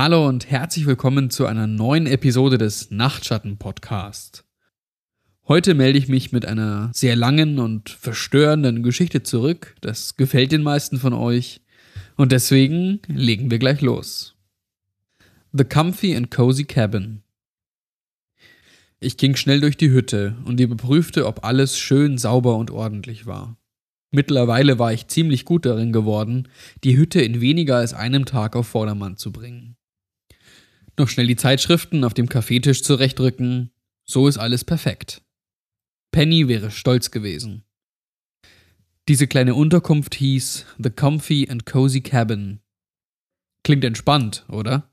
Hallo und herzlich willkommen zu einer neuen Episode des Nachtschatten Podcast. Heute melde ich mich mit einer sehr langen und verstörenden Geschichte zurück. Das gefällt den meisten von euch. Und deswegen legen wir gleich los. The Comfy and Cozy Cabin. Ich ging schnell durch die Hütte und überprüfte, ob alles schön sauber und ordentlich war. Mittlerweile war ich ziemlich gut darin geworden, die Hütte in weniger als einem Tag auf Vordermann zu bringen. Noch schnell die Zeitschriften auf dem Kaffeetisch zurechtrücken, so ist alles perfekt. Penny wäre stolz gewesen. Diese kleine Unterkunft hieß The Comfy and Cozy Cabin. Klingt entspannt, oder?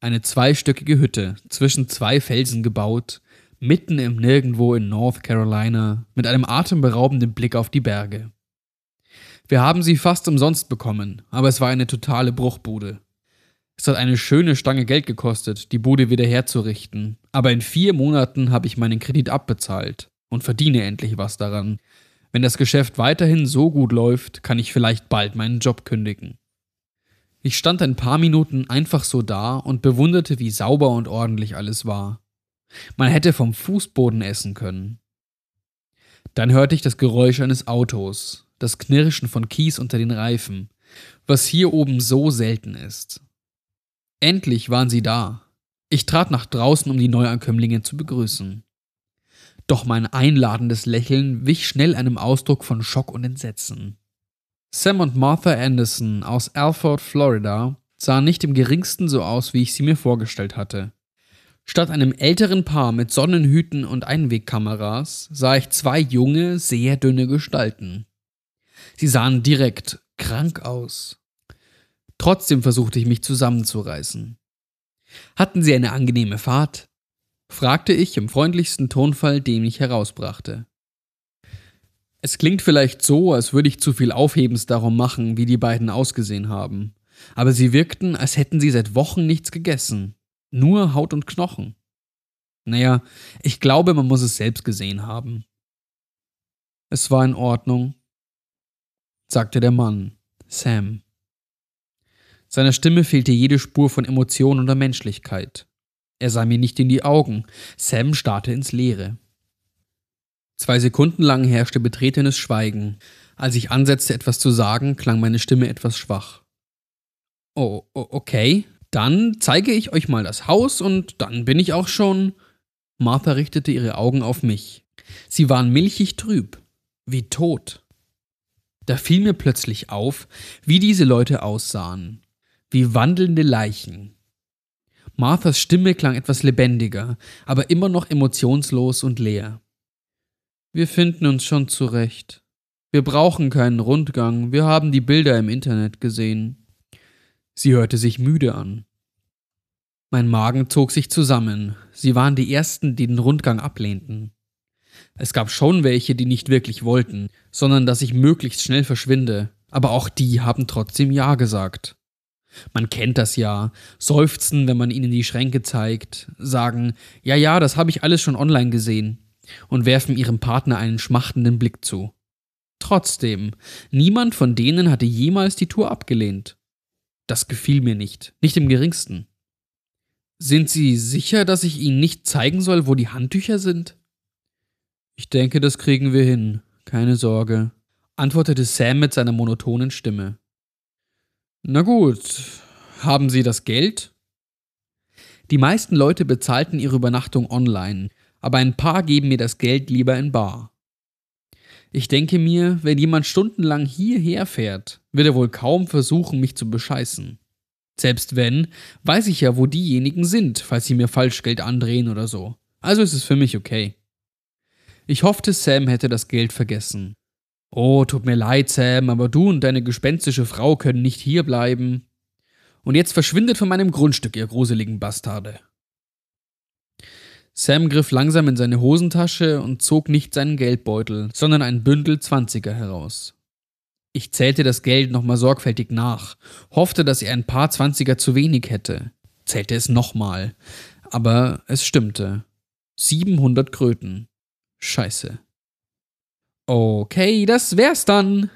Eine zweistöckige Hütte zwischen zwei Felsen gebaut, mitten im Nirgendwo in North Carolina, mit einem atemberaubenden Blick auf die Berge. Wir haben sie fast umsonst bekommen, aber es war eine totale Bruchbude. Es hat eine schöne Stange Geld gekostet, die Bude wieder herzurichten, aber in vier Monaten habe ich meinen Kredit abbezahlt und verdiene endlich was daran. Wenn das Geschäft weiterhin so gut läuft, kann ich vielleicht bald meinen Job kündigen. Ich stand ein paar Minuten einfach so da und bewunderte, wie sauber und ordentlich alles war. Man hätte vom Fußboden essen können. Dann hörte ich das Geräusch eines Autos, das Knirschen von Kies unter den Reifen, was hier oben so selten ist. Endlich waren sie da. Ich trat nach draußen, um die Neuankömmlinge zu begrüßen. Doch mein einladendes Lächeln wich schnell einem Ausdruck von Schock und Entsetzen. Sam und Martha Anderson aus Alford, Florida, sahen nicht im geringsten so aus, wie ich sie mir vorgestellt hatte. Statt einem älteren Paar mit Sonnenhüten und Einwegkameras sah ich zwei junge, sehr dünne Gestalten. Sie sahen direkt krank aus. Trotzdem versuchte ich mich zusammenzureißen. Hatten sie eine angenehme Fahrt? fragte ich im freundlichsten Tonfall, den ich herausbrachte. Es klingt vielleicht so, als würde ich zu viel Aufhebens darum machen, wie die beiden ausgesehen haben, aber sie wirkten, als hätten sie seit Wochen nichts gegessen. Nur Haut und Knochen. Naja, ich glaube, man muss es selbst gesehen haben. Es war in Ordnung, sagte der Mann, Sam. Seiner Stimme fehlte jede Spur von Emotion oder Menschlichkeit. Er sah mir nicht in die Augen. Sam starrte ins Leere. Zwei Sekunden lang herrschte betretenes Schweigen. Als ich ansetzte, etwas zu sagen, klang meine Stimme etwas schwach. Oh, okay, dann zeige ich euch mal das Haus und dann bin ich auch schon. Martha richtete ihre Augen auf mich. Sie waren milchig trüb, wie tot. Da fiel mir plötzlich auf, wie diese Leute aussahen, wie wandelnde Leichen. Marthas Stimme klang etwas lebendiger, aber immer noch emotionslos und leer. Wir finden uns schon zurecht. Wir brauchen keinen Rundgang, wir haben die Bilder im Internet gesehen. Sie hörte sich müde an. Mein Magen zog sich zusammen. Sie waren die Ersten, die den Rundgang ablehnten. Es gab schon welche, die nicht wirklich wollten, sondern dass ich möglichst schnell verschwinde, aber auch die haben trotzdem Ja gesagt. Man kennt das ja, seufzen, wenn man ihnen die Schränke zeigt, sagen, ja, ja, das habe ich alles schon online gesehen, und werfen ihrem Partner einen schmachtenden Blick zu. Trotzdem, niemand von denen hatte jemals die Tour abgelehnt. Das gefiel mir nicht, nicht im geringsten. Sind Sie sicher, dass ich Ihnen nicht zeigen soll, wo die Handtücher sind? Ich denke, das kriegen wir hin, keine Sorge, antwortete Sam mit seiner monotonen Stimme. Na gut, haben Sie das Geld? Die meisten Leute bezahlten ihre Übernachtung online, aber ein paar geben mir das Geld lieber in bar. Ich denke mir, wenn jemand stundenlang hierher fährt, wird er wohl kaum versuchen, mich zu bescheißen. Selbst wenn, weiß ich ja, wo diejenigen sind, falls sie mir Falschgeld andrehen oder so. Also ist es für mich okay. Ich hoffte, Sam hätte das Geld vergessen. Oh, tut mir leid, Sam, aber du und deine gespenstische Frau können nicht hierbleiben. Und jetzt verschwindet von meinem Grundstück, ihr gruseligen Bastarde. Sam griff langsam in seine Hosentasche und zog nicht seinen Geldbeutel, sondern ein Bündel Zwanziger heraus. Ich zählte das Geld nochmal sorgfältig nach, hoffte, dass er ein paar Zwanziger zu wenig hätte, zählte es nochmal, aber es stimmte. 700 Kröten. Scheiße. Okay, das wär's dann,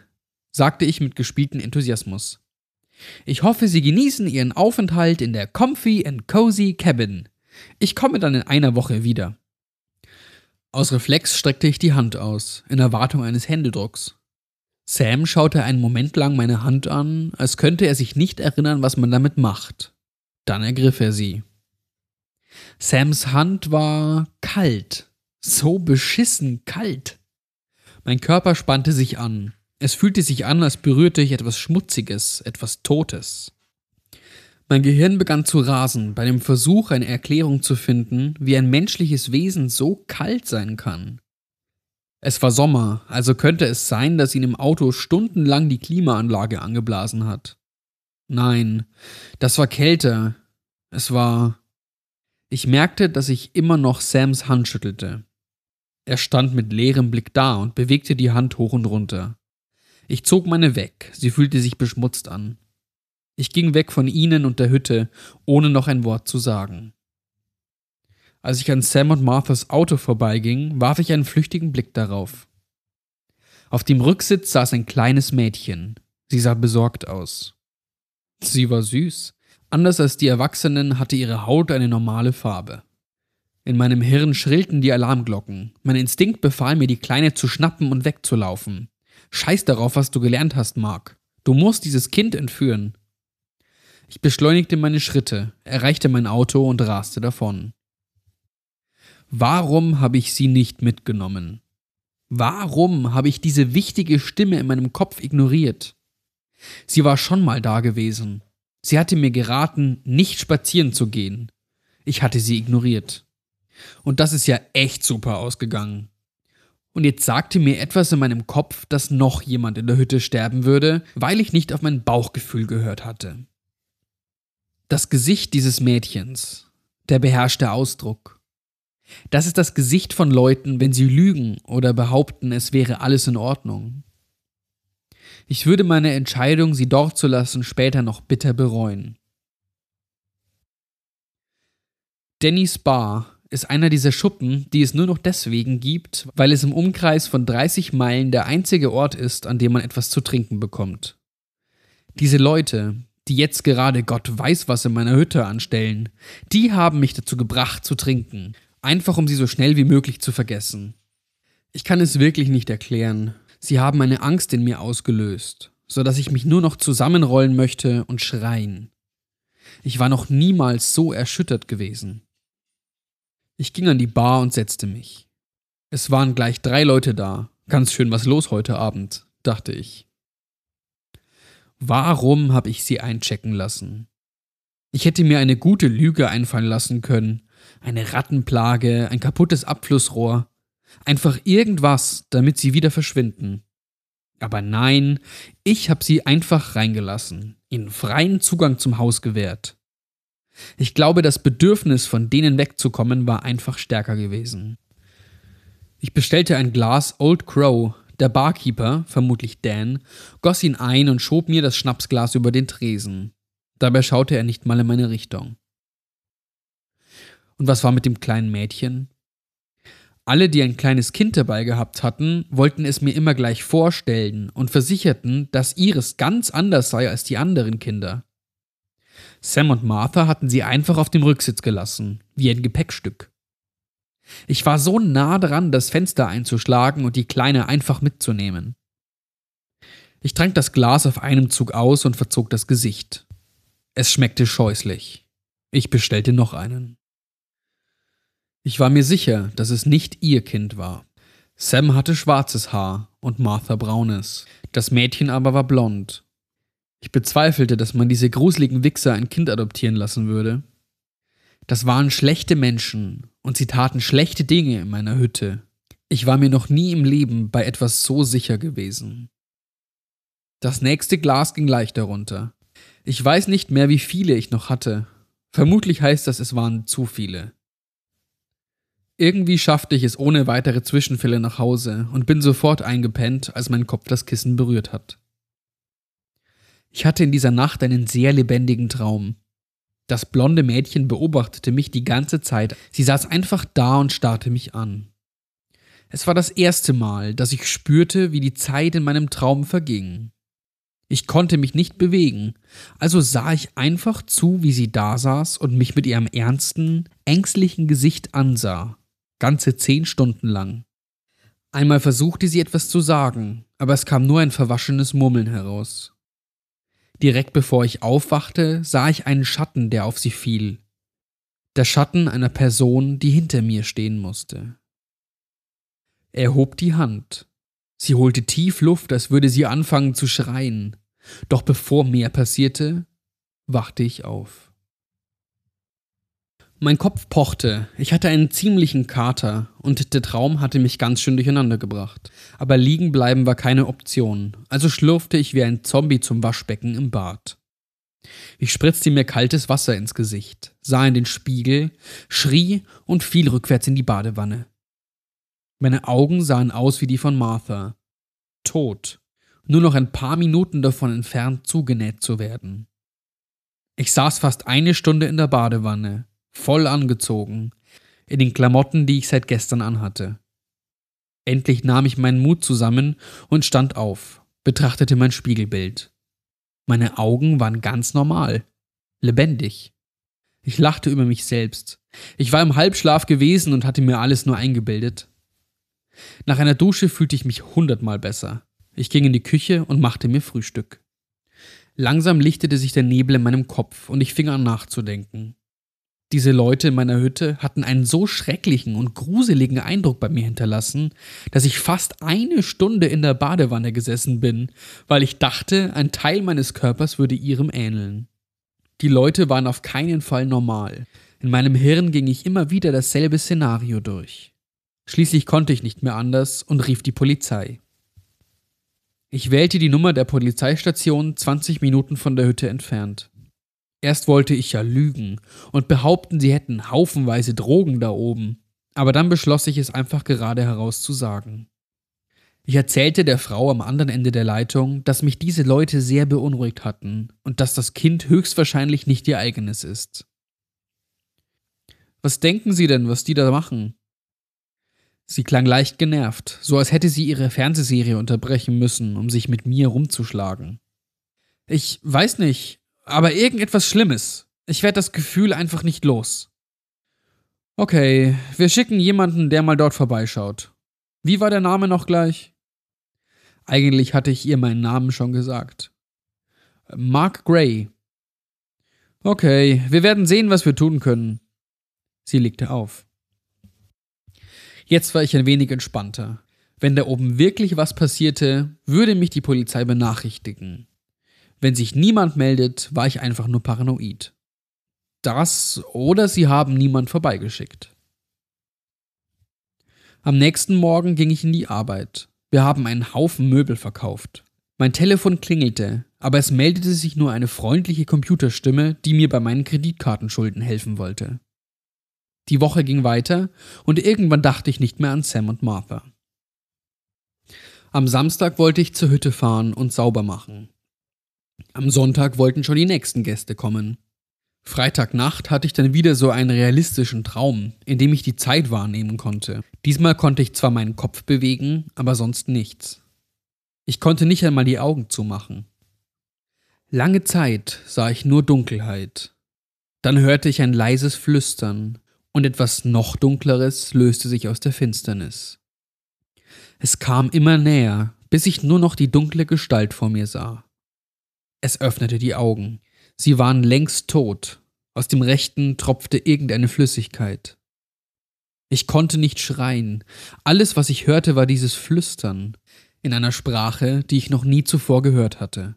sagte ich mit gespieltem Enthusiasmus. Ich hoffe, Sie genießen Ihren Aufenthalt in der Comfy and Cozy Cabin. Ich komme dann in einer Woche wieder. Aus Reflex streckte ich die Hand aus, in Erwartung eines Händedrucks. Sam schaute einen Moment lang meine Hand an, als könnte er sich nicht erinnern, was man damit macht. Dann ergriff er sie. Sams Hand war kalt, so beschissen kalt. Mein Körper spannte sich an. Es fühlte sich an, als berührte ich etwas Schmutziges, etwas Totes. Mein Gehirn begann zu rasen bei dem Versuch, eine Erklärung zu finden, wie ein menschliches Wesen so kalt sein kann. Es war Sommer, also könnte es sein, dass ihn im Auto stundenlang die Klimaanlage angeblasen hat. Nein, das war Kälte. Es war. Ich merkte, dass ich immer noch Sams Hand schüttelte. Er stand mit leerem Blick da und bewegte die Hand hoch und runter. Ich zog meine weg, sie fühlte sich beschmutzt an. Ich ging weg von ihnen und der Hütte, ohne noch ein Wort zu sagen. Als ich an Sam und Marthas Auto vorbeiging, warf ich einen flüchtigen Blick darauf. Auf dem Rücksitz saß ein kleines Mädchen. Sie sah besorgt aus. Sie war süß. Anders als die Erwachsenen hatte ihre Haut eine normale Farbe. In meinem Hirn schrillten die Alarmglocken. Mein Instinkt befahl mir, die Kleine zu schnappen und wegzulaufen. Scheiß darauf, was du gelernt hast, Mark. Du musst dieses Kind entführen. Ich beschleunigte meine Schritte, erreichte mein Auto und raste davon. Warum habe ich sie nicht mitgenommen? Warum habe ich diese wichtige Stimme in meinem Kopf ignoriert? Sie war schon mal da gewesen. Sie hatte mir geraten, nicht spazieren zu gehen. Ich hatte sie ignoriert. Und das ist ja echt super ausgegangen. Und jetzt sagte mir etwas in meinem Kopf, dass noch jemand in der Hütte sterben würde, weil ich nicht auf mein Bauchgefühl gehört hatte. Das Gesicht dieses Mädchens, der beherrschte Ausdruck. Das ist das Gesicht von Leuten, wenn sie lügen oder behaupten, es wäre alles in Ordnung. Ich würde meine Entscheidung, sie dort zu lassen, später noch bitter bereuen. Dannys Bar ist einer dieser Schuppen, die es nur noch deswegen gibt, weil es im Umkreis von 30 Meilen der einzige Ort ist, an dem man etwas zu trinken bekommt. Diese Leute, die jetzt gerade Gott weiß was in meiner Hütte anstellen, die haben mich dazu gebracht zu trinken, einfach um sie so schnell wie möglich zu vergessen. Ich kann es wirklich nicht erklären. Sie haben eine Angst in mir ausgelöst, so dass ich mich nur noch zusammenrollen möchte und schreien. Ich war noch niemals so erschüttert gewesen. Ich ging an die Bar und setzte mich. Es waren gleich drei Leute da. Ganz schön was los heute Abend, dachte ich. Warum habe ich sie einchecken lassen? Ich hätte mir eine gute Lüge einfallen lassen können. Eine Rattenplage, ein kaputtes Abflussrohr. Einfach irgendwas, damit sie wieder verschwinden. Aber nein, ich habe sie einfach reingelassen, ihnen freien Zugang zum Haus gewährt. Ich glaube, das Bedürfnis, von denen wegzukommen, war einfach stärker gewesen. Ich bestellte ein Glas Old Crow. Der Barkeeper, vermutlich Dan, goss ihn ein und schob mir das Schnapsglas über den Tresen. Dabei schaute er nicht mal in meine Richtung. Und was war mit dem kleinen Mädchen? Alle, die ein kleines Kind dabei gehabt hatten, wollten es mir immer gleich vorstellen und versicherten, dass ihres ganz anders sei als die anderen Kinder. Sam und Martha hatten sie einfach auf dem Rücksitz gelassen, wie ein Gepäckstück. Ich war so nah dran, das Fenster einzuschlagen und die Kleine einfach mitzunehmen. Ich trank das Glas auf einem Zug aus und verzog das Gesicht. Es schmeckte scheußlich. Ich bestellte noch einen. Ich war mir sicher, dass es nicht ihr Kind war. Sam hatte schwarzes Haar und Martha braunes. Das Mädchen aber war blond ich bezweifelte, dass man diese gruseligen Wichser ein Kind adoptieren lassen würde. Das waren schlechte Menschen und sie taten schlechte Dinge in meiner Hütte. Ich war mir noch nie im Leben bei etwas so sicher gewesen. Das nächste Glas ging leicht darunter. Ich weiß nicht mehr, wie viele ich noch hatte. Vermutlich heißt das, es waren zu viele. Irgendwie schaffte ich es ohne weitere Zwischenfälle nach Hause und bin sofort eingepennt, als mein Kopf das Kissen berührt hat. Ich hatte in dieser Nacht einen sehr lebendigen Traum. Das blonde Mädchen beobachtete mich die ganze Zeit. Sie saß einfach da und starrte mich an. Es war das erste Mal, dass ich spürte, wie die Zeit in meinem Traum verging. Ich konnte mich nicht bewegen, also sah ich einfach zu, wie sie da saß und mich mit ihrem ernsten, ängstlichen Gesicht ansah, ganze zehn Stunden lang. Einmal versuchte sie etwas zu sagen, aber es kam nur ein verwaschenes Murmeln heraus. Direkt bevor ich aufwachte, sah ich einen Schatten, der auf sie fiel. Der Schatten einer Person, die hinter mir stehen musste. Er hob die Hand, Sie holte tief Luft, als würde sie anfangen zu schreien. Doch bevor mehr passierte, wachte ich auf. Mein Kopf pochte, ich hatte einen ziemlichen Kater und der Traum hatte mich ganz schön durcheinander gebracht. Aber liegen bleiben war keine Option, also schlurfte ich wie ein Zombie zum Waschbecken im Bad. Ich spritzte mir kaltes Wasser ins Gesicht, sah in den Spiegel, schrie und fiel rückwärts in die Badewanne. Meine Augen sahen aus wie die von Martha. Tot. Nur noch ein paar Minuten davon entfernt, zugenäht zu werden. Ich saß fast eine Stunde in der Badewanne, voll angezogen, in den Klamotten, die ich seit gestern anhatte. Endlich nahm ich meinen Mut zusammen und stand auf, betrachtete mein Spiegelbild. Meine Augen waren ganz normal, lebendig. Ich lachte über mich selbst. Ich war im Halbschlaf gewesen und hatte mir alles nur eingebildet. Nach einer Dusche fühlte ich mich hundertmal besser. Ich ging in die Küche und machte mir Frühstück. Langsam lichtete sich der Nebel in meinem Kopf und ich fing an nachzudenken. Diese Leute in meiner Hütte hatten einen so schrecklichen und gruseligen Eindruck bei mir hinterlassen, dass ich fast eine Stunde in der Badewanne gesessen bin, weil ich dachte, ein Teil meines Körpers würde ihrem ähneln. Die Leute waren auf keinen Fall normal. In meinem Hirn ging ich immer wieder dasselbe Szenario durch. Schließlich konnte ich nicht mehr anders und rief die Polizei. Ich wählte die Nummer der Polizeistation 20 Minuten von der Hütte entfernt. Erst wollte ich ja lügen und behaupten, sie hätten haufenweise Drogen da oben, aber dann beschloss ich es einfach gerade heraus zu sagen. Ich erzählte der Frau am anderen Ende der Leitung, dass mich diese Leute sehr beunruhigt hatten und dass das Kind höchstwahrscheinlich nicht ihr eigenes ist. Was denken Sie denn, was die da machen? Sie klang leicht genervt, so als hätte sie ihre Fernsehserie unterbrechen müssen, um sich mit mir rumzuschlagen. Ich weiß nicht, aber irgendetwas Schlimmes. Ich werde das Gefühl einfach nicht los. Okay, wir schicken jemanden, der mal dort vorbeischaut. Wie war der Name noch gleich? Eigentlich hatte ich ihr meinen Namen schon gesagt. Mark Gray. Okay, wir werden sehen, was wir tun können. Sie legte auf. Jetzt war ich ein wenig entspannter. Wenn da oben wirklich was passierte, würde mich die Polizei benachrichtigen. Wenn sich niemand meldet, war ich einfach nur paranoid. Das oder sie haben niemand vorbeigeschickt. Am nächsten Morgen ging ich in die Arbeit. Wir haben einen Haufen Möbel verkauft. Mein Telefon klingelte, aber es meldete sich nur eine freundliche Computerstimme, die mir bei meinen Kreditkartenschulden helfen wollte. Die Woche ging weiter und irgendwann dachte ich nicht mehr an Sam und Martha. Am Samstag wollte ich zur Hütte fahren und sauber machen. Am Sonntag wollten schon die nächsten Gäste kommen. Freitagnacht hatte ich dann wieder so einen realistischen Traum, in dem ich die Zeit wahrnehmen konnte. Diesmal konnte ich zwar meinen Kopf bewegen, aber sonst nichts. Ich konnte nicht einmal die Augen zumachen. Lange Zeit sah ich nur Dunkelheit. Dann hörte ich ein leises Flüstern, und etwas noch Dunkleres löste sich aus der Finsternis. Es kam immer näher, bis ich nur noch die dunkle Gestalt vor mir sah. Es öffnete die Augen. Sie waren längst tot. Aus dem rechten tropfte irgendeine Flüssigkeit. Ich konnte nicht schreien. Alles, was ich hörte, war dieses Flüstern in einer Sprache, die ich noch nie zuvor gehört hatte.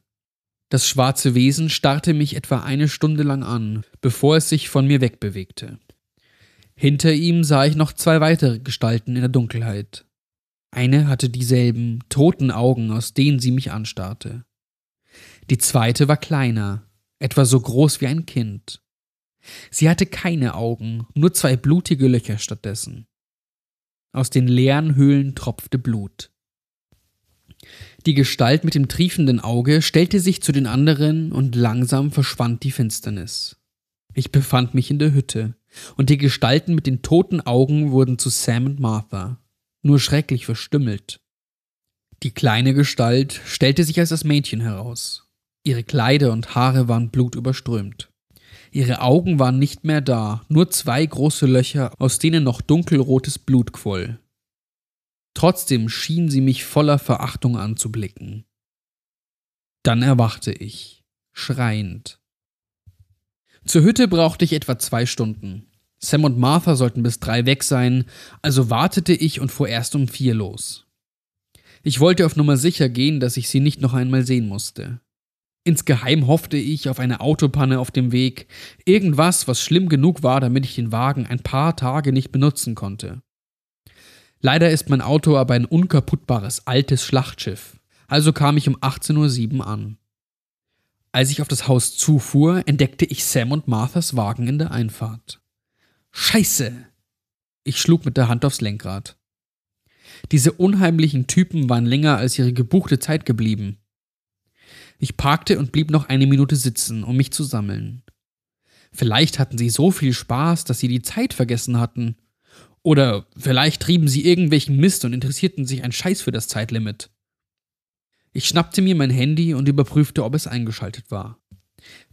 Das schwarze Wesen starrte mich etwa eine Stunde lang an, bevor es sich von mir wegbewegte. Hinter ihm sah ich noch zwei weitere Gestalten in der Dunkelheit. Eine hatte dieselben toten Augen, aus denen sie mich anstarrte. Die zweite war kleiner, etwa so groß wie ein Kind. Sie hatte keine Augen, nur zwei blutige Löcher stattdessen. Aus den leeren Höhlen tropfte Blut. Die Gestalt mit dem triefenden Auge stellte sich zu den anderen und langsam verschwand die Finsternis. Ich befand mich in der Hütte, und die Gestalten mit den toten Augen wurden zu Sam und Martha, nur schrecklich verstümmelt. Die kleine Gestalt stellte sich als das Mädchen heraus. Ihre Kleider und Haare waren blutüberströmt. Ihre Augen waren nicht mehr da, nur zwei große Löcher, aus denen noch dunkelrotes Blut quoll. Trotzdem schien sie mich voller Verachtung anzublicken. Dann erwachte ich, schreiend. Zur Hütte brauchte ich etwa zwei Stunden. Sam und Martha sollten bis drei weg sein, also wartete ich und fuhr erst um vier los. Ich wollte auf Nummer sicher gehen, dass ich sie nicht noch einmal sehen musste. Insgeheim hoffte ich auf eine Autopanne auf dem Weg, irgendwas, was schlimm genug war, damit ich den Wagen ein paar Tage nicht benutzen konnte. Leider ist mein Auto aber ein unkaputtbares altes Schlachtschiff, also kam ich um 18.07 Uhr an. Als ich auf das Haus zufuhr, entdeckte ich Sam und Marthas Wagen in der Einfahrt. Scheiße! Ich schlug mit der Hand aufs Lenkrad. Diese unheimlichen Typen waren länger als ihre gebuchte Zeit geblieben. Ich parkte und blieb noch eine Minute sitzen, um mich zu sammeln. Vielleicht hatten sie so viel Spaß, dass sie die Zeit vergessen hatten. Oder vielleicht trieben sie irgendwelchen Mist und interessierten sich ein Scheiß für das Zeitlimit. Ich schnappte mir mein Handy und überprüfte, ob es eingeschaltet war.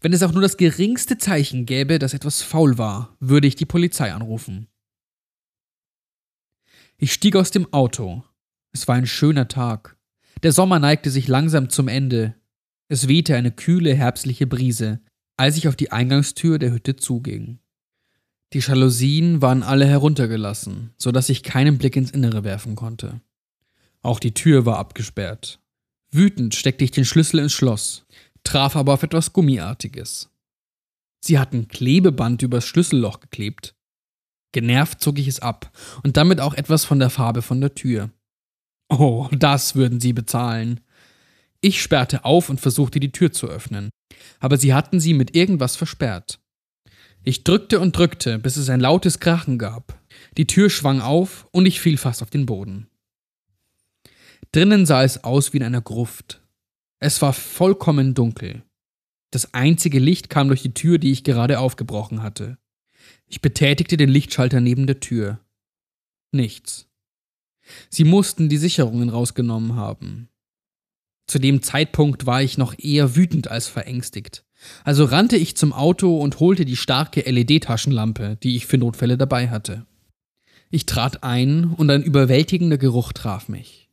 Wenn es auch nur das geringste Zeichen gäbe, dass etwas faul war, würde ich die Polizei anrufen. Ich stieg aus dem Auto. Es war ein schöner Tag. Der Sommer neigte sich langsam zum Ende. Es wehte eine kühle herbstliche Brise, als ich auf die Eingangstür der Hütte zuging. Die Jalousien waren alle heruntergelassen, so dass ich keinen Blick ins Innere werfen konnte. Auch die Tür war abgesperrt. Wütend steckte ich den Schlüssel ins Schloss traf aber auf etwas Gummiartiges. Sie hatten Klebeband übers Schlüsselloch geklebt. Genervt zog ich es ab und damit auch etwas von der Farbe von der Tür. Oh, das würden sie bezahlen. Ich sperrte auf und versuchte die Tür zu öffnen, aber sie hatten sie mit irgendwas versperrt. Ich drückte und drückte, bis es ein lautes Krachen gab. Die Tür schwang auf und ich fiel fast auf den Boden. Drinnen sah es aus wie in einer Gruft. Es war vollkommen dunkel. Das einzige Licht kam durch die Tür, die ich gerade aufgebrochen hatte. Ich betätigte den Lichtschalter neben der Tür. Nichts. Sie mussten die Sicherungen rausgenommen haben. Zu dem Zeitpunkt war ich noch eher wütend als verängstigt. Also rannte ich zum Auto und holte die starke LED-Taschenlampe, die ich für Notfälle dabei hatte. Ich trat ein und ein überwältigender Geruch traf mich.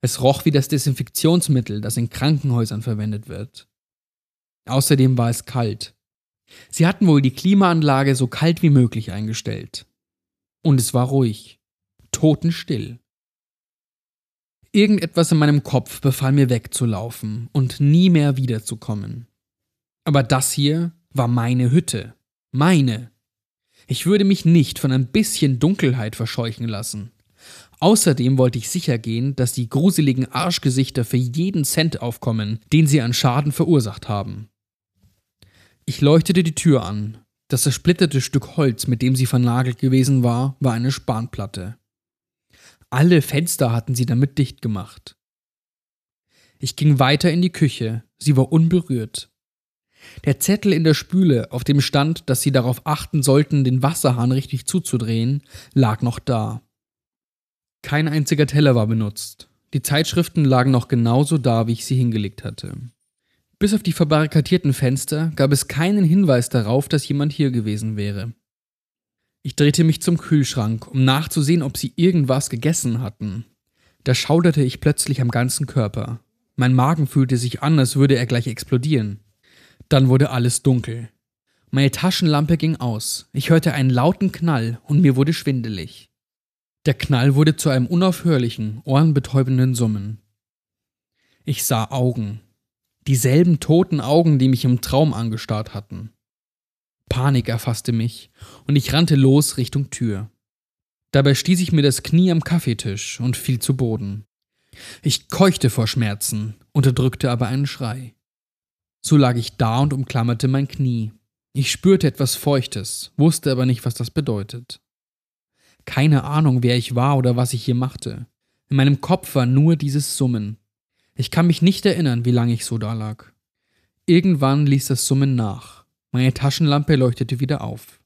Es roch wie das Desinfektionsmittel, das in Krankenhäusern verwendet wird. Außerdem war es kalt. Sie hatten wohl die Klimaanlage so kalt wie möglich eingestellt. Und es war ruhig, totenstill. Irgendetwas in meinem Kopf befahl mir wegzulaufen und nie mehr wiederzukommen. Aber das hier war meine Hütte, meine. Ich würde mich nicht von ein bisschen Dunkelheit verscheuchen lassen. Außerdem wollte ich sicher gehen, dass die gruseligen Arschgesichter für jeden Cent aufkommen, den sie an Schaden verursacht haben. Ich leuchtete die Tür an. Das zersplitterte Stück Holz, mit dem sie vernagelt gewesen war, war eine Spanplatte. Alle Fenster hatten sie damit dicht gemacht. Ich ging weiter in die Küche, sie war unberührt. Der Zettel in der Spüle, auf dem stand, dass sie darauf achten sollten, den Wasserhahn richtig zuzudrehen, lag noch da. Kein einziger Teller war benutzt. Die Zeitschriften lagen noch genauso da, wie ich sie hingelegt hatte. Bis auf die verbarrikadierten Fenster gab es keinen Hinweis darauf, dass jemand hier gewesen wäre. Ich drehte mich zum Kühlschrank, um nachzusehen, ob sie irgendwas gegessen hatten. Da schauderte ich plötzlich am ganzen Körper. Mein Magen fühlte sich an, als würde er gleich explodieren. Dann wurde alles dunkel. Meine Taschenlampe ging aus. Ich hörte einen lauten Knall und mir wurde schwindelig. Der Knall wurde zu einem unaufhörlichen, ohrenbetäubenden Summen. Ich sah Augen. Dieselben toten Augen, die mich im Traum angestarrt hatten. Panik erfasste mich und ich rannte los Richtung Tür. Dabei stieß ich mir das Knie am Kaffeetisch und fiel zu Boden. Ich keuchte vor Schmerzen, unterdrückte aber einen Schrei. So lag ich da und umklammerte mein Knie. Ich spürte etwas Feuchtes, wusste aber nicht, was das bedeutet. Keine Ahnung, wer ich war oder was ich hier machte. In meinem Kopf war nur dieses Summen. Ich kann mich nicht erinnern, wie lange ich so da lag. Irgendwann ließ das Summen nach. Meine Taschenlampe leuchtete wieder auf.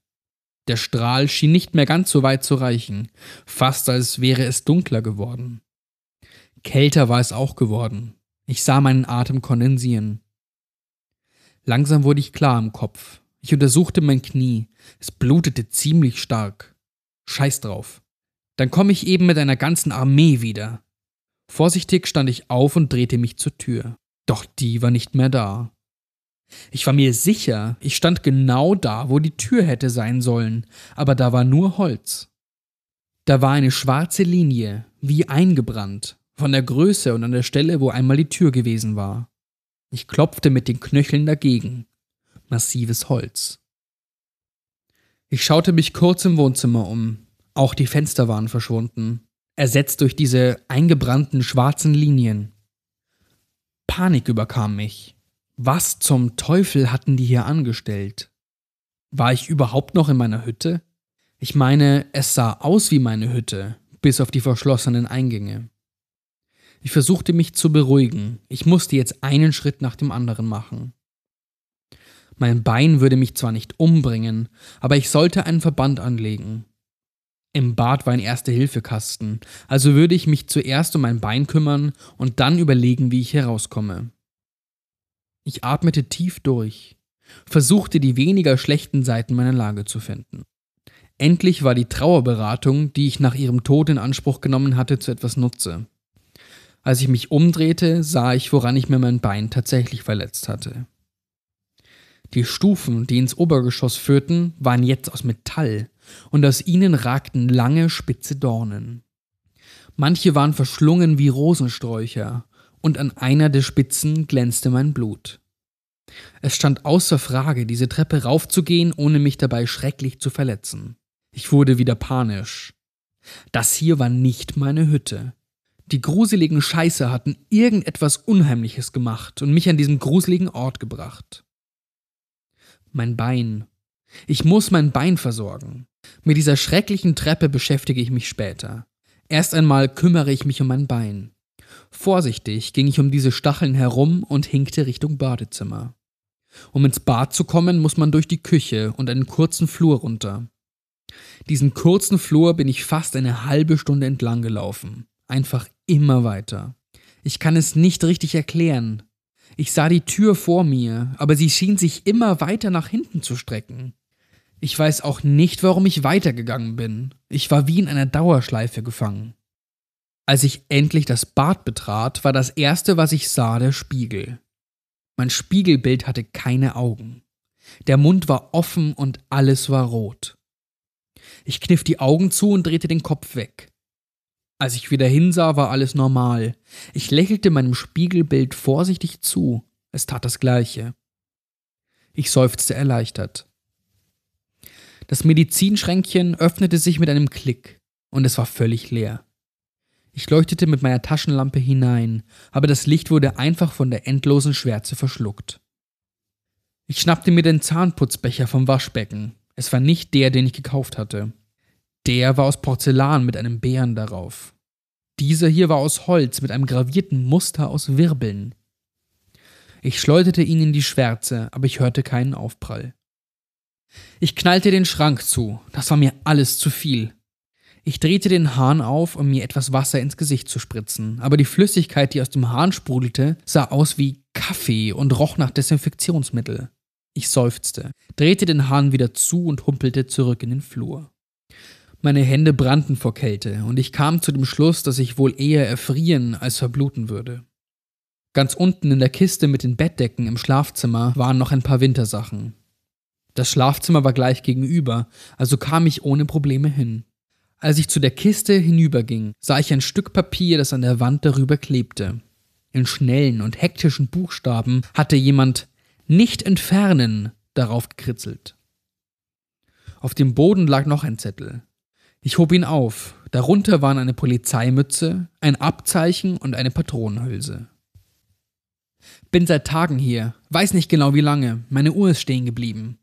Der Strahl schien nicht mehr ganz so weit zu reichen, fast als wäre es dunkler geworden. Kälter war es auch geworden. Ich sah meinen Atem kondensieren. Langsam wurde ich klar im Kopf. Ich untersuchte mein Knie. Es blutete ziemlich stark. Scheiß drauf. Dann komme ich eben mit einer ganzen Armee wieder. Vorsichtig stand ich auf und drehte mich zur Tür. Doch die war nicht mehr da. Ich war mir sicher, ich stand genau da, wo die Tür hätte sein sollen, aber da war nur Holz. Da war eine schwarze Linie, wie eingebrannt, von der Größe und an der Stelle, wo einmal die Tür gewesen war. Ich klopfte mit den Knöcheln dagegen. Massives Holz. Ich schaute mich kurz im Wohnzimmer um. Auch die Fenster waren verschwunden, ersetzt durch diese eingebrannten schwarzen Linien. Panik überkam mich. Was zum Teufel hatten die hier angestellt? War ich überhaupt noch in meiner Hütte? Ich meine, es sah aus wie meine Hütte, bis auf die verschlossenen Eingänge. Ich versuchte mich zu beruhigen. Ich musste jetzt einen Schritt nach dem anderen machen. Mein Bein würde mich zwar nicht umbringen, aber ich sollte einen Verband anlegen. Im Bad war ein Erste-Hilfe-Kasten, also würde ich mich zuerst um mein Bein kümmern und dann überlegen, wie ich herauskomme. Ich atmete tief durch, versuchte die weniger schlechten Seiten meiner Lage zu finden. Endlich war die Trauerberatung, die ich nach ihrem Tod in Anspruch genommen hatte, zu etwas Nutze. Als ich mich umdrehte, sah ich, woran ich mir mein Bein tatsächlich verletzt hatte. Die Stufen, die ins Obergeschoss führten, waren jetzt aus Metall, und aus ihnen ragten lange, spitze Dornen. Manche waren verschlungen wie Rosensträucher, und an einer der Spitzen glänzte mein Blut. Es stand außer Frage, diese Treppe raufzugehen, ohne mich dabei schrecklich zu verletzen. Ich wurde wieder panisch. Das hier war nicht meine Hütte. Die gruseligen Scheiße hatten irgendetwas Unheimliches gemacht und mich an diesen gruseligen Ort gebracht. Mein Bein. Ich muss mein Bein versorgen. Mit dieser schrecklichen Treppe beschäftige ich mich später. Erst einmal kümmere ich mich um mein Bein. Vorsichtig ging ich um diese Stacheln herum und hinkte Richtung Badezimmer. Um ins Bad zu kommen, muss man durch die Küche und einen kurzen Flur runter. Diesen kurzen Flur bin ich fast eine halbe Stunde entlang gelaufen einfach immer weiter. Ich kann es nicht richtig erklären. Ich sah die Tür vor mir, aber sie schien sich immer weiter nach hinten zu strecken. Ich weiß auch nicht, warum ich weitergegangen bin. Ich war wie in einer Dauerschleife gefangen. Als ich endlich das Bad betrat, war das erste, was ich sah, der Spiegel. Mein Spiegelbild hatte keine Augen. Der Mund war offen und alles war rot. Ich kniff die Augen zu und drehte den Kopf weg. Als ich wieder hinsah, war alles normal. Ich lächelte meinem Spiegelbild vorsichtig zu. Es tat das Gleiche. Ich seufzte erleichtert. Das Medizinschränkchen öffnete sich mit einem Klick, und es war völlig leer. Ich leuchtete mit meiner Taschenlampe hinein, aber das Licht wurde einfach von der endlosen Schwärze verschluckt. Ich schnappte mir den Zahnputzbecher vom Waschbecken. Es war nicht der, den ich gekauft hatte. Der war aus Porzellan mit einem Bären darauf. Dieser hier war aus Holz mit einem gravierten Muster aus Wirbeln. Ich schleuderte ihn in die Schwärze, aber ich hörte keinen Aufprall. Ich knallte den Schrank zu, das war mir alles zu viel. Ich drehte den Hahn auf, um mir etwas Wasser ins Gesicht zu spritzen, aber die Flüssigkeit, die aus dem Hahn sprudelte, sah aus wie Kaffee und roch nach Desinfektionsmittel. Ich seufzte, drehte den Hahn wieder zu und humpelte zurück in den Flur. Meine Hände brannten vor Kälte, und ich kam zu dem Schluss, dass ich wohl eher erfrieren als verbluten würde. Ganz unten in der Kiste mit den Bettdecken im Schlafzimmer waren noch ein paar Wintersachen. Das Schlafzimmer war gleich gegenüber, also kam ich ohne Probleme hin. Als ich zu der Kiste hinüberging, sah ich ein Stück Papier, das an der Wand darüber klebte. In schnellen und hektischen Buchstaben hatte jemand nicht entfernen darauf gekritzelt. Auf dem Boden lag noch ein Zettel. Ich hob ihn auf. Darunter waren eine Polizeimütze, ein Abzeichen und eine Patronenhülse. Bin seit Tagen hier, weiß nicht genau wie lange, meine Uhr ist stehen geblieben.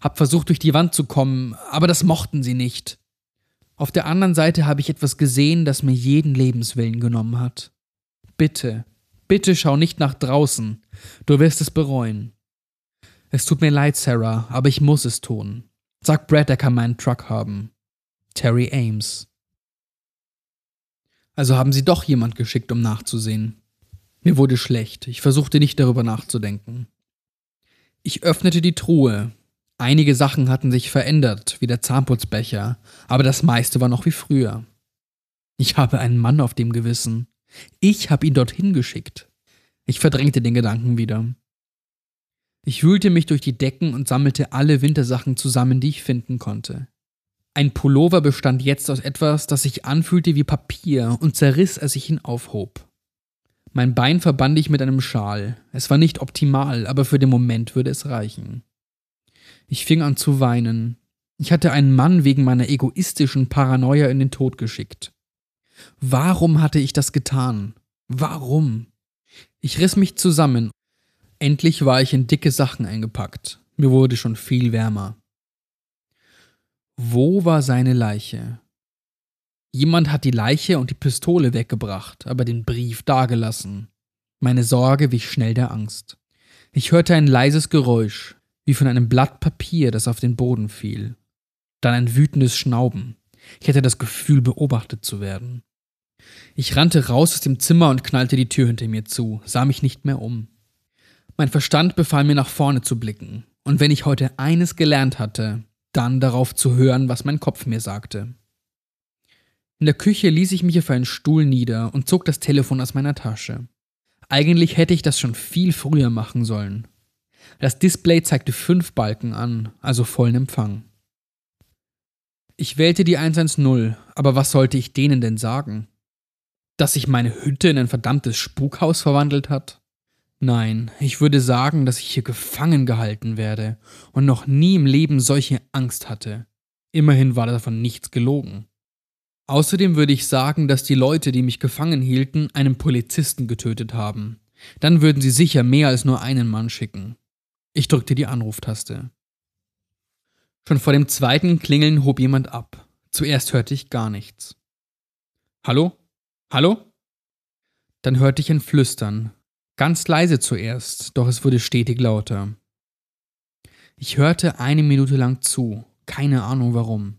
Hab versucht durch die Wand zu kommen, aber das mochten sie nicht. Auf der anderen Seite habe ich etwas gesehen, das mir jeden Lebenswillen genommen hat. Bitte, bitte schau nicht nach draußen, du wirst es bereuen. Es tut mir leid, Sarah, aber ich muss es tun. Sag Brad, er kann meinen Truck haben. Terry Ames. Also haben sie doch jemand geschickt, um nachzusehen. Mir wurde schlecht, ich versuchte nicht darüber nachzudenken. Ich öffnete die Truhe. Einige Sachen hatten sich verändert, wie der Zahnputzbecher, aber das meiste war noch wie früher. Ich habe einen Mann auf dem Gewissen. Ich habe ihn dorthin geschickt. Ich verdrängte den Gedanken wieder. Ich wühlte mich durch die Decken und sammelte alle Wintersachen zusammen, die ich finden konnte. Ein Pullover bestand jetzt aus etwas, das sich anfühlte wie Papier und zerriss, als ich ihn aufhob. Mein Bein verband ich mit einem Schal. Es war nicht optimal, aber für den Moment würde es reichen. Ich fing an zu weinen. Ich hatte einen Mann wegen meiner egoistischen Paranoia in den Tod geschickt. Warum hatte ich das getan? Warum? Ich riss mich zusammen. Endlich war ich in dicke Sachen eingepackt. Mir wurde schon viel wärmer. Wo war seine Leiche? Jemand hat die Leiche und die Pistole weggebracht, aber den Brief dagelassen. Meine Sorge wich schnell der Angst. Ich hörte ein leises Geräusch, wie von einem Blatt Papier, das auf den Boden fiel. Dann ein wütendes Schnauben. Ich hatte das Gefühl, beobachtet zu werden. Ich rannte raus aus dem Zimmer und knallte die Tür hinter mir zu, sah mich nicht mehr um. Mein Verstand befahl mir nach vorne zu blicken, und wenn ich heute eines gelernt hatte, dann darauf zu hören, was mein Kopf mir sagte. In der Küche ließ ich mich auf einen Stuhl nieder und zog das Telefon aus meiner Tasche. Eigentlich hätte ich das schon viel früher machen sollen. Das Display zeigte fünf Balken an, also vollen Empfang. Ich wählte die 110, aber was sollte ich denen denn sagen? Dass sich meine Hütte in ein verdammtes Spukhaus verwandelt hat? Nein, ich würde sagen, dass ich hier gefangen gehalten werde und noch nie im Leben solche Angst hatte. Immerhin war davon nichts gelogen. Außerdem würde ich sagen, dass die Leute, die mich gefangen hielten, einen Polizisten getötet haben. Dann würden sie sicher mehr als nur einen Mann schicken. Ich drückte die Anruftaste. Schon vor dem zweiten Klingeln hob jemand ab. Zuerst hörte ich gar nichts. Hallo? Hallo? Dann hörte ich ein Flüstern, Ganz leise zuerst, doch es wurde stetig lauter. Ich hörte eine Minute lang zu, keine Ahnung warum.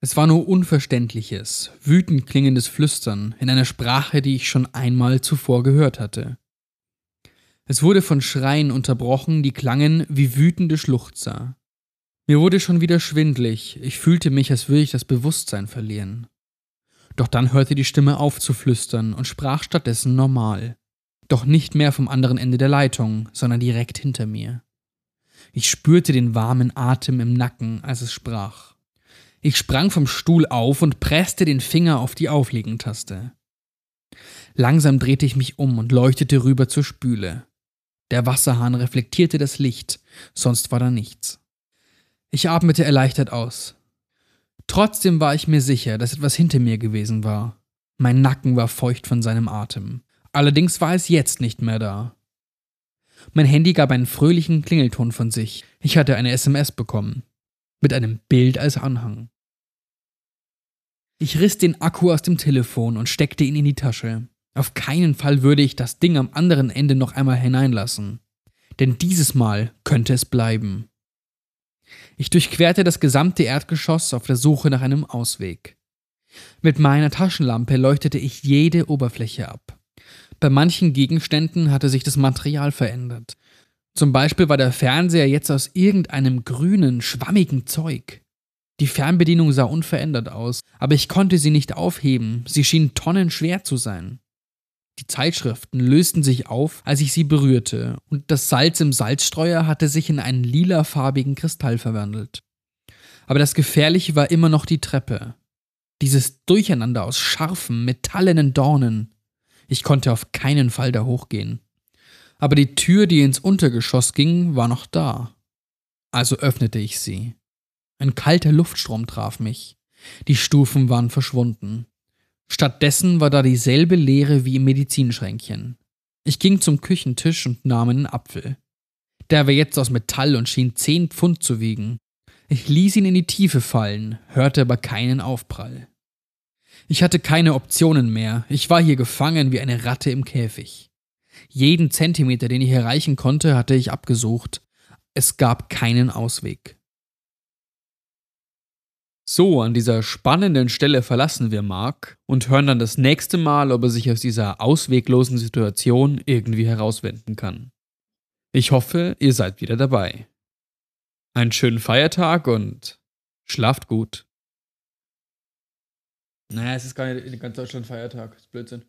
Es war nur unverständliches, wütend klingendes Flüstern in einer Sprache, die ich schon einmal zuvor gehört hatte. Es wurde von Schreien unterbrochen, die klangen wie wütende Schluchzer. Mir wurde schon wieder schwindlig, ich fühlte mich, als würde ich das Bewusstsein verlieren. Doch dann hörte die Stimme auf zu flüstern und sprach stattdessen normal. Doch nicht mehr vom anderen Ende der Leitung, sondern direkt hinter mir. Ich spürte den warmen Atem im Nacken, als es sprach. Ich sprang vom Stuhl auf und presste den Finger auf die Auflegentaste. Langsam drehte ich mich um und leuchtete rüber zur Spüle. Der Wasserhahn reflektierte das Licht, sonst war da nichts. Ich atmete erleichtert aus. Trotzdem war ich mir sicher, dass etwas hinter mir gewesen war. Mein Nacken war feucht von seinem Atem. Allerdings war es jetzt nicht mehr da. Mein Handy gab einen fröhlichen Klingelton von sich. Ich hatte eine SMS bekommen. Mit einem Bild als Anhang. Ich riss den Akku aus dem Telefon und steckte ihn in die Tasche. Auf keinen Fall würde ich das Ding am anderen Ende noch einmal hineinlassen. Denn dieses Mal könnte es bleiben. Ich durchquerte das gesamte Erdgeschoss auf der Suche nach einem Ausweg. Mit meiner Taschenlampe leuchtete ich jede Oberfläche ab. Bei manchen Gegenständen hatte sich das Material verändert. Zum Beispiel war der Fernseher jetzt aus irgendeinem grünen, schwammigen Zeug. Die Fernbedienung sah unverändert aus, aber ich konnte sie nicht aufheben, sie schien tonnenschwer zu sein. Die Zeitschriften lösten sich auf, als ich sie berührte, und das Salz im Salzstreuer hatte sich in einen lilafarbigen Kristall verwandelt. Aber das Gefährliche war immer noch die Treppe. Dieses Durcheinander aus scharfen, metallenen Dornen. Ich konnte auf keinen Fall da hochgehen. Aber die Tür, die ins Untergeschoss ging, war noch da. Also öffnete ich sie. Ein kalter Luftstrom traf mich. Die Stufen waren verschwunden. Stattdessen war da dieselbe Leere wie im Medizinschränkchen. Ich ging zum Küchentisch und nahm einen Apfel. Der war jetzt aus Metall und schien zehn Pfund zu wiegen. Ich ließ ihn in die Tiefe fallen, hörte aber keinen Aufprall. Ich hatte keine Optionen mehr. Ich war hier gefangen wie eine Ratte im Käfig. Jeden Zentimeter, den ich erreichen konnte, hatte ich abgesucht. Es gab keinen Ausweg. So, an dieser spannenden Stelle verlassen wir Mark und hören dann das nächste Mal, ob er sich aus dieser ausweglosen Situation irgendwie herauswenden kann. Ich hoffe, ihr seid wieder dabei. Einen schönen Feiertag und schlaft gut. Naja, es ist gar nicht in ganz Deutschland Feiertag. Das ist Blödsinn.